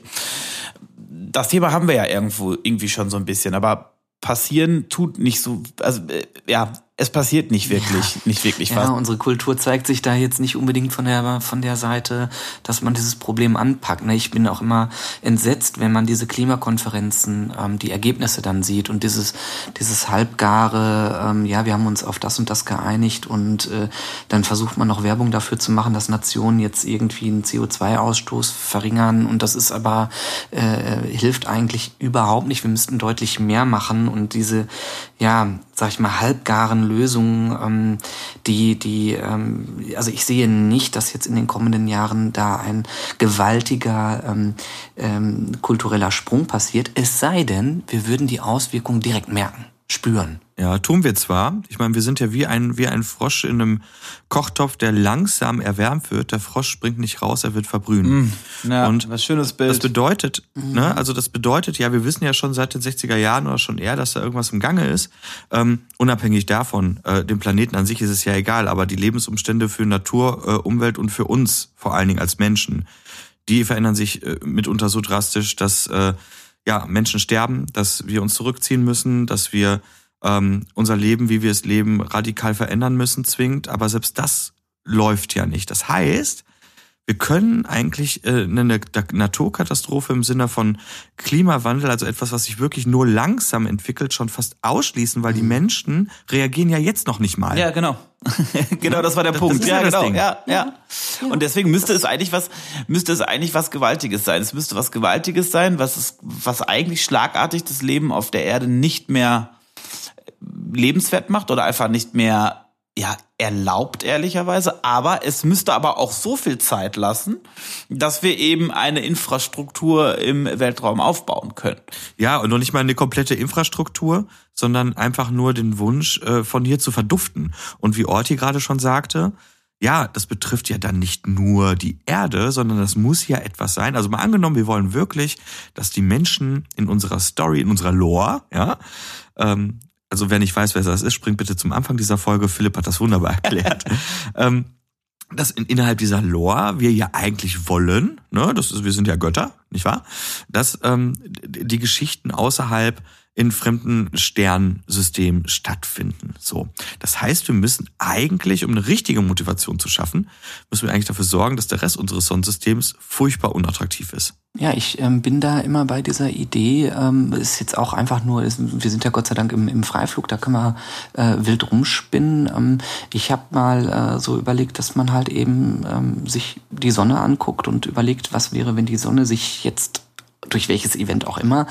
Das Thema haben wir ja irgendwo irgendwie schon so ein bisschen, aber passieren tut nicht so, also äh, ja, es passiert nicht wirklich, ja. nicht wirklich was. Ja, unsere Kultur zeigt sich da jetzt nicht unbedingt von der, von der Seite, dass man dieses Problem anpackt. Ne? Ich bin auch immer entsetzt, wenn man diese Klimakonferenzen, ähm, die Ergebnisse dann sieht und dieses, dieses halbgare, ähm, ja, wir haben uns auf das und das geeinigt und äh, dann versucht man noch Werbung dafür zu machen, dass Nationen jetzt irgendwie einen CO2-Ausstoß verringern und das ist aber, äh, hilft eigentlich überhaupt nicht. Wir müssten deutlich mehr machen und diese, ja, sag ich mal, halbgaren Lösungen, ähm, die, die, ähm, also ich sehe nicht, dass jetzt in den kommenden Jahren da ein gewaltiger ähm, ähm, kultureller Sprung passiert. Es sei denn, wir würden die Auswirkungen direkt merken, spüren. Ja, tun wir zwar. Ich meine, wir sind ja wie ein, wie ein Frosch in einem Kochtopf, der langsam erwärmt wird. Der Frosch springt nicht raus, er wird verbrühen. Mm, ja, und was schönes Bild. Das bedeutet, mhm. ne, also das bedeutet, ja, wir wissen ja schon seit den 60er Jahren oder schon eher, dass da irgendwas im Gange ist. Ähm, unabhängig davon, äh, dem Planeten an sich ist es ja egal, aber die Lebensumstände für Natur, äh, Umwelt und für uns, vor allen Dingen als Menschen, die verändern sich äh, mitunter so drastisch, dass äh, ja Menschen sterben, dass wir uns zurückziehen müssen, dass wir ähm, unser Leben, wie wir es leben, radikal verändern müssen, zwingend. Aber selbst das läuft ja nicht. Das heißt, wir können eigentlich äh, eine Naturkatastrophe im Sinne von Klimawandel, also etwas, was sich wirklich nur langsam entwickelt, schon fast ausschließen, weil die mhm. Menschen reagieren ja jetzt noch nicht mal. Ja, genau. genau, das war der das, Punkt. Das ja, ja genau. Ja, ja. Und deswegen müsste es eigentlich was, müsste es eigentlich was Gewaltiges sein. Es müsste was Gewaltiges sein, was es, was eigentlich schlagartig das Leben auf der Erde nicht mehr lebenswert macht oder einfach nicht mehr ja, erlaubt, ehrlicherweise. Aber es müsste aber auch so viel Zeit lassen, dass wir eben eine Infrastruktur im Weltraum aufbauen können. Ja, und noch nicht mal eine komplette Infrastruktur, sondern einfach nur den Wunsch, äh, von hier zu verduften. Und wie Orti gerade schon sagte, ja, das betrifft ja dann nicht nur die Erde, sondern das muss ja etwas sein. Also mal angenommen, wir wollen wirklich, dass die Menschen in unserer Story, in unserer Lore, ja, ähm, also wer nicht weiß, wer das ist, springt bitte zum Anfang dieser Folge. Philipp hat das wunderbar erklärt. ähm, dass in, innerhalb dieser Lore wir ja eigentlich wollen, ne, das ist, wir sind ja Götter, nicht wahr? Dass ähm, die Geschichten außerhalb in fremden Sternsystemen stattfinden. So. Das heißt, wir müssen eigentlich, um eine richtige Motivation zu schaffen, müssen wir eigentlich dafür sorgen, dass der Rest unseres Sonnensystems furchtbar unattraktiv ist. Ja, ich ähm, bin da immer bei dieser Idee, ähm, ist jetzt auch einfach nur, ist, wir sind ja Gott sei Dank im, im Freiflug, da können wir äh, wild rumspinnen. Ähm, ich habe mal äh, so überlegt, dass man halt eben ähm, sich die Sonne anguckt und überlegt, was wäre, wenn die Sonne sich jetzt durch welches Event auch immer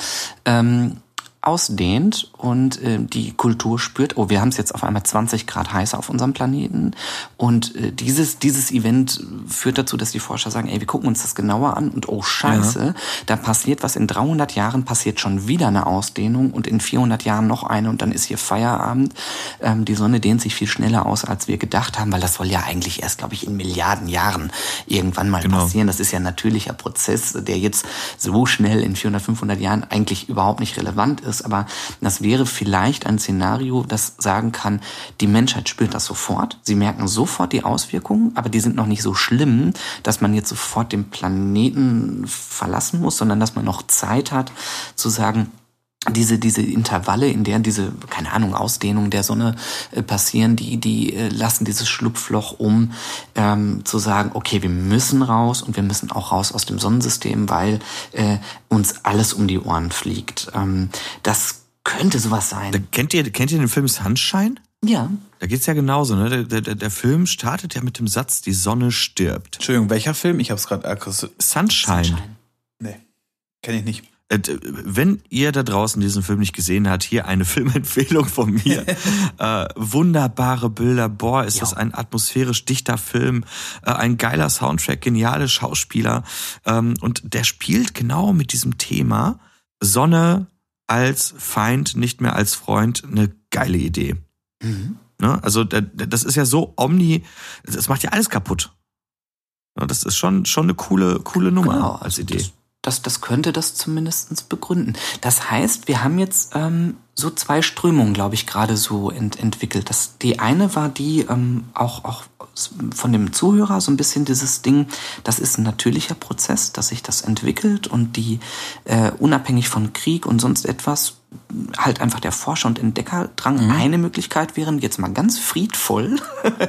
ähm, ausdehnt und äh, die Kultur spürt, oh, wir haben es jetzt auf einmal 20 Grad heißer auf unserem Planeten. Und äh, dieses, dieses Event führt dazu, dass die Forscher sagen, ey, wir gucken uns das genauer an und oh scheiße, ja. da passiert was. In 300 Jahren passiert schon wieder eine Ausdehnung und in 400 Jahren noch eine und dann ist hier Feierabend. Ähm, die Sonne dehnt sich viel schneller aus, als wir gedacht haben, weil das soll ja eigentlich erst, glaube ich, in Milliarden Jahren irgendwann mal genau. passieren. Das ist ja ein natürlicher Prozess, der jetzt so schnell in 400, 500 Jahren eigentlich überhaupt nicht relevant ist ist, aber das wäre vielleicht ein Szenario, das sagen kann, die Menschheit spürt das sofort, sie merken sofort die Auswirkungen, aber die sind noch nicht so schlimm, dass man jetzt sofort den Planeten verlassen muss, sondern dass man noch Zeit hat zu sagen, diese, diese Intervalle, in der diese, keine Ahnung, Ausdehnung der Sonne äh, passieren, die, die äh, lassen dieses Schlupfloch um, ähm, zu sagen, okay, wir müssen raus und wir müssen auch raus aus dem Sonnensystem, weil äh, uns alles um die Ohren fliegt. Ähm, das könnte sowas sein. Da, kennt ihr, kennt ihr den Film Sunshine? Ja. Da geht's ja genauso, ne? Der, der, der Film startet ja mit dem Satz, die Sonne stirbt. Entschuldigung, welcher Film? Ich hab's gerade Sunshine. Sunshine. Nee, kenne ich nicht. Äh, wenn ihr da draußen diesen Film nicht gesehen habt, hier eine Filmempfehlung von mir. äh, wunderbare Bilder, boah, ist ja. das ein atmosphärisch dichter Film, äh, ein geiler Soundtrack, geniale Schauspieler. Ähm, und der spielt genau mit diesem Thema Sonne als Feind, nicht mehr als Freund, eine geile Idee. Mhm. Ne? Also das ist ja so omni, das macht ja alles kaputt. Das ist schon, schon eine coole, coole Nummer genau. als Idee. Das das, das könnte das zumindestens begründen. Das heißt, wir haben jetzt ähm, so zwei Strömungen, glaube ich, gerade so ent entwickelt. Das, die eine war die, ähm, auch, auch von dem Zuhörer so ein bisschen dieses Ding, das ist ein natürlicher Prozess, dass sich das entwickelt und die äh, unabhängig von Krieg und sonst etwas halt einfach der Forscher und Entdeckerdrang mhm. eine Möglichkeit wären, jetzt mal ganz friedvoll,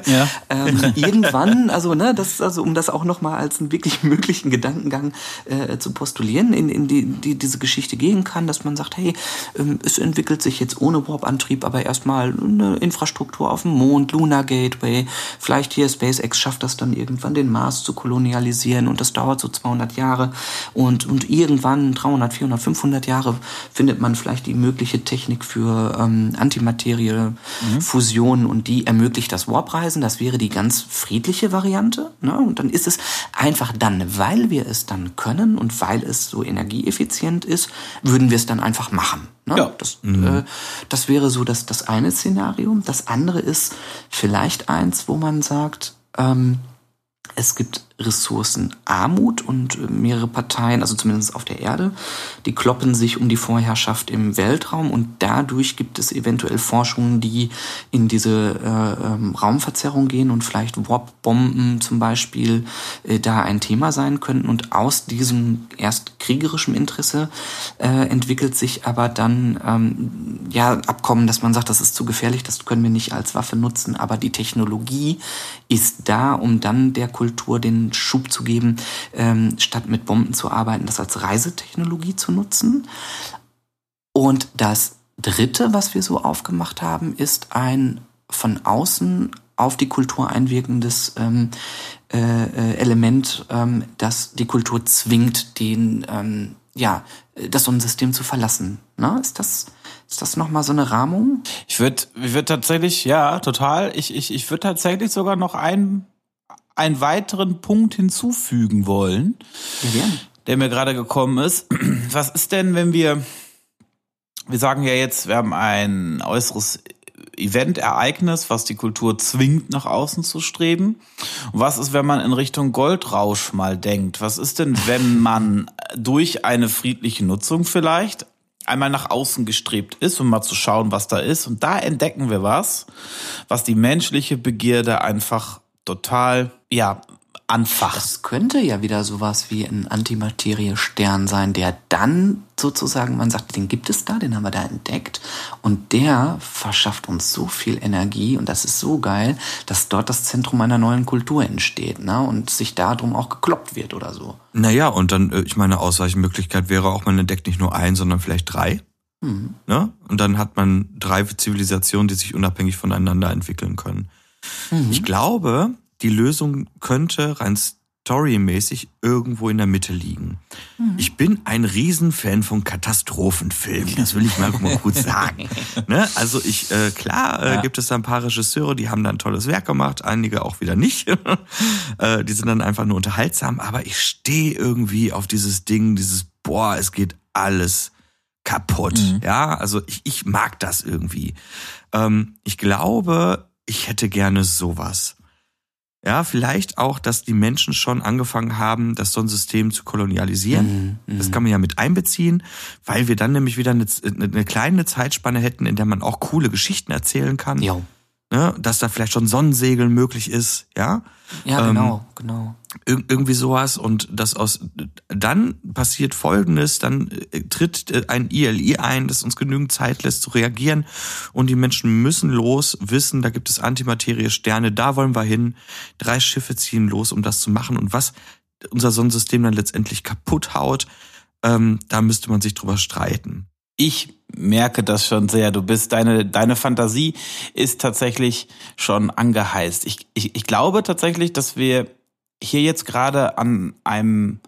ja. ähm, irgendwann, also ne, das, also um das auch nochmal als einen wirklich möglichen Gedankengang äh, zu postulieren, in, in die, die diese Geschichte gehen kann, dass man sagt, hey, ähm, es entwickelt sich jetzt ohne Warp-Antrieb, aber erstmal eine Infrastruktur auf dem Mond, Lunar Gateway, vielleicht hier SpaceX schafft das dann irgendwann den Mars zu kolonialisieren und das dauert so 200 Jahre und, und irgendwann 300, 400, 500 Jahre findet man vielleicht die die mögliche Technik für ähm, Antimaterie-Fusion mhm. und die ermöglicht das Warp-Reisen. Das wäre die ganz friedliche Variante. Ne? Und dann ist es einfach dann, weil wir es dann können und weil es so energieeffizient ist, würden wir es dann einfach machen. Ne? Ja. Das, mhm. äh, das wäre so das, das eine Szenario. Das andere ist vielleicht eins, wo man sagt, ähm, es gibt Ressourcenarmut und äh, mehrere Parteien, also zumindest auf der Erde, die kloppen sich um die Vorherrschaft im Weltraum und dadurch gibt es eventuell Forschungen, die in diese äh, ähm, Raumverzerrung gehen und vielleicht Warp-Bomben zum Beispiel äh, da ein Thema sein könnten. Und aus diesem erst kriegerischen Interesse äh, entwickelt sich aber dann ähm, ja Abkommen, dass man sagt, das ist zu gefährlich, das können wir nicht als Waffe nutzen, aber die Technologie ist da, um dann der Kultur den Schub zu geben, ähm, statt mit Bomben zu arbeiten, das als Reisetechnologie zu nutzen. Und das Dritte, was wir so aufgemacht haben, ist ein von außen auf die Kultur einwirkendes ähm, äh, äh Element, ähm, das die Kultur zwingt, den ähm, ja das Sonnensystem zu verlassen. Na, ist das ist das nochmal so eine Rahmung? Ich würde ich tatsächlich, ja, total. Ich, ich, ich würde tatsächlich sogar noch einen einen weiteren Punkt hinzufügen wollen, ja. der mir gerade gekommen ist. Was ist denn, wenn wir, wir sagen ja jetzt, wir haben ein äußeres Event, Ereignis, was die Kultur zwingt, nach außen zu streben. Und was ist, wenn man in Richtung Goldrausch mal denkt? Was ist denn, wenn man durch eine friedliche Nutzung vielleicht einmal nach außen gestrebt ist, um mal zu schauen, was da ist. Und da entdecken wir was, was die menschliche Begierde einfach total, ja, anfacht. Das könnte ja wieder sowas wie ein Antimaterie-Stern sein, der dann sozusagen, man sagt, den gibt es da, den haben wir da entdeckt und der verschafft uns so viel Energie und das ist so geil, dass dort das Zentrum einer neuen Kultur entsteht ne? und sich darum auch gekloppt wird oder so. Naja, und dann, äh, ich meine, Ausweichmöglichkeit wäre auch, man entdeckt nicht nur ein, sondern vielleicht drei. Mhm. Ne? Und dann hat man drei Zivilisationen, die sich unabhängig voneinander entwickeln können. Mhm. Ich glaube, die Lösung könnte rein storymäßig irgendwo in der Mitte liegen. Mhm. Ich bin ein Riesenfan von Katastrophenfilmen, das will ich mal, mal kurz sagen. ne? Also ich, äh, klar, äh, ja. gibt es da ein paar Regisseure, die haben da ein tolles Werk gemacht, einige auch wieder nicht. äh, die sind dann einfach nur unterhaltsam, aber ich stehe irgendwie auf dieses Ding, dieses, boah, es geht alles kaputt. Mhm. Ja, also ich, ich mag das irgendwie. Ähm, ich glaube, ich hätte gerne sowas. Ja, vielleicht auch, dass die Menschen schon angefangen haben, das Sonnensystem zu kolonialisieren. Mm, mm. Das kann man ja mit einbeziehen, weil wir dann nämlich wieder eine, eine, kleine Zeitspanne hätten, in der man auch coole Geschichten erzählen kann. Ja ne, dass da vielleicht schon Sonnensegeln möglich ist, ja. Ja, genau, ähm, genau. Ir irgendwie sowas und das aus dann passiert Folgendes, dann äh, tritt äh, ein ILI ein, das uns genügend Zeit lässt zu reagieren und die Menschen müssen los, wissen, da gibt es Antimaterie Sterne, da wollen wir hin. Drei Schiffe ziehen los, um das zu machen und was unser Sonnensystem dann letztendlich kaputt haut, ähm, da müsste man sich drüber streiten. Ich merke das schon sehr. Du bist, deine, deine Fantasie ist tatsächlich schon angeheizt. Ich, ich, ich glaube tatsächlich, dass wir hier jetzt gerade an einem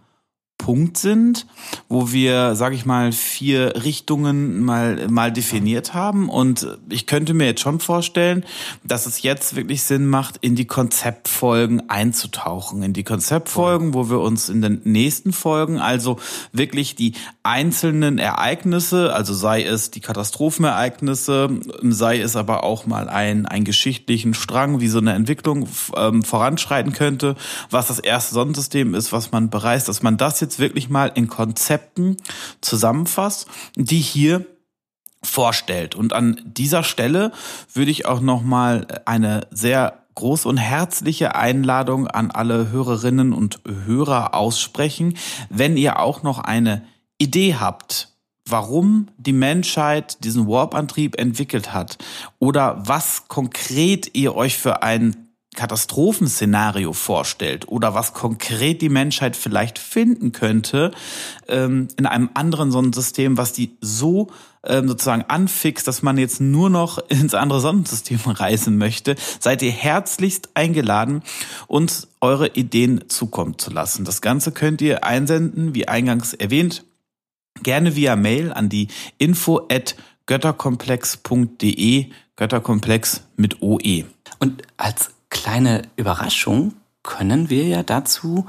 Punkt sind, wo wir, sage ich mal, vier Richtungen mal mal definiert haben. Und ich könnte mir jetzt schon vorstellen, dass es jetzt wirklich Sinn macht, in die Konzeptfolgen einzutauchen, in die Konzeptfolgen, wo wir uns in den nächsten Folgen also wirklich die einzelnen Ereignisse, also sei es die Katastrophenereignisse, sei es aber auch mal ein einen geschichtlichen Strang, wie so eine Entwicklung ähm, voranschreiten könnte, was das erste Sonnensystem ist, was man bereist, dass man das jetzt wirklich mal in Konzepten zusammenfasst, die hier vorstellt. Und an dieser Stelle würde ich auch noch mal eine sehr große und herzliche Einladung an alle Hörerinnen und Hörer aussprechen, wenn ihr auch noch eine Idee habt, warum die Menschheit diesen Warp-Antrieb entwickelt hat oder was konkret ihr euch für einen Katastrophenszenario vorstellt oder was konkret die Menschheit vielleicht finden könnte ähm, in einem anderen Sonnensystem, was die so ähm, sozusagen anfixt, dass man jetzt nur noch ins andere Sonnensystem reisen möchte, seid ihr herzlichst eingeladen, uns eure Ideen zukommen zu lassen. Das Ganze könnt ihr einsenden, wie eingangs erwähnt, gerne via Mail an die info at götterkomplex.de, Götterkomplex mit OE. Und als kleine Überraschung können wir ja dazu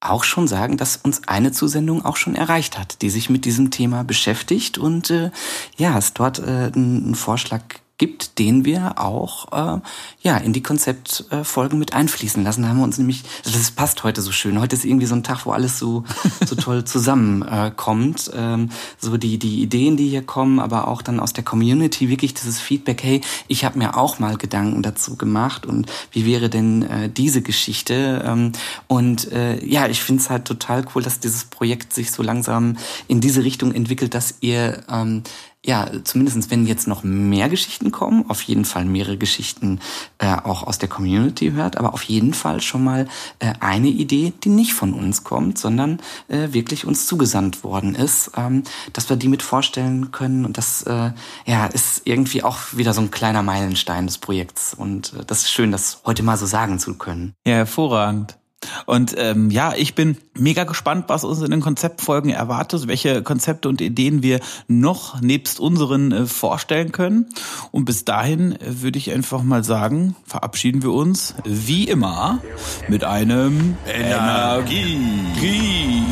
auch schon sagen, dass uns eine Zusendung auch schon erreicht hat, die sich mit diesem Thema beschäftigt. Und äh, ja, es dort äh, einen Vorschlag gibt, den wir auch äh, ja in die Konzeptfolgen mit einfließen lassen. Da haben wir uns nämlich, also das passt heute so schön. Heute ist irgendwie so ein Tag, wo alles so so toll zusammenkommt. Äh, ähm, so die die Ideen, die hier kommen, aber auch dann aus der Community wirklich dieses Feedback. Hey, ich habe mir auch mal Gedanken dazu gemacht und wie wäre denn äh, diese Geschichte? Ähm, und äh, ja, ich finde es halt total cool, dass dieses Projekt sich so langsam in diese Richtung entwickelt, dass ihr ähm, ja, zumindestens wenn jetzt noch mehr Geschichten kommen, auf jeden Fall mehrere Geschichten äh, auch aus der Community hört, aber auf jeden Fall schon mal äh, eine Idee, die nicht von uns kommt, sondern äh, wirklich uns zugesandt worden ist, ähm, dass wir die mit vorstellen können. Und das äh, ja, ist irgendwie auch wieder so ein kleiner Meilenstein des Projekts. Und äh, das ist schön, das heute mal so sagen zu können. Ja, hervorragend. Und ähm, ja, ich bin mega gespannt, was uns in den Konzeptfolgen erwartet, welche Konzepte und Ideen wir noch nebst unseren äh, vorstellen können. Und bis dahin äh, würde ich einfach mal sagen, verabschieden wir uns wie immer mit einem Energie. Energie.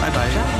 Bye bye.